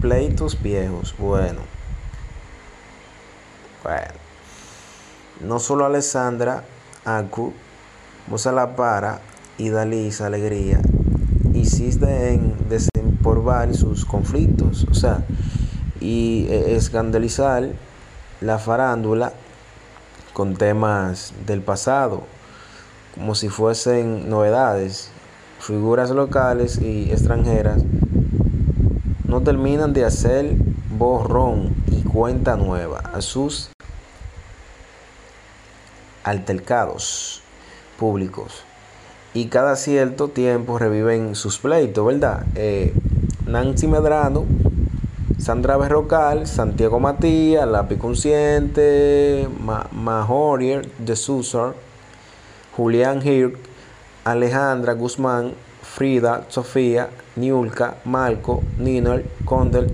Pleitos viejos. Bueno. Bueno. No solo Alessandra Acu, Musa La Para y Dalisa Alegría insiste en desempolvar sus conflictos, o sea, y escandalizar la farándula con temas del pasado, como si fuesen novedades. Figuras locales y extranjeras no terminan de hacer borrón y cuenta nueva a sus altercados públicos y cada cierto tiempo reviven sus pleitos, ¿verdad? Eh, Nancy Medrano, Sandra Berrocal, Santiago Matías, Lápiz Consciente, Mahorier de Susar, Julián Hirk, Alejandra Guzmán, Frida, Sofía, Niulka, Marco, Ninel, Condel,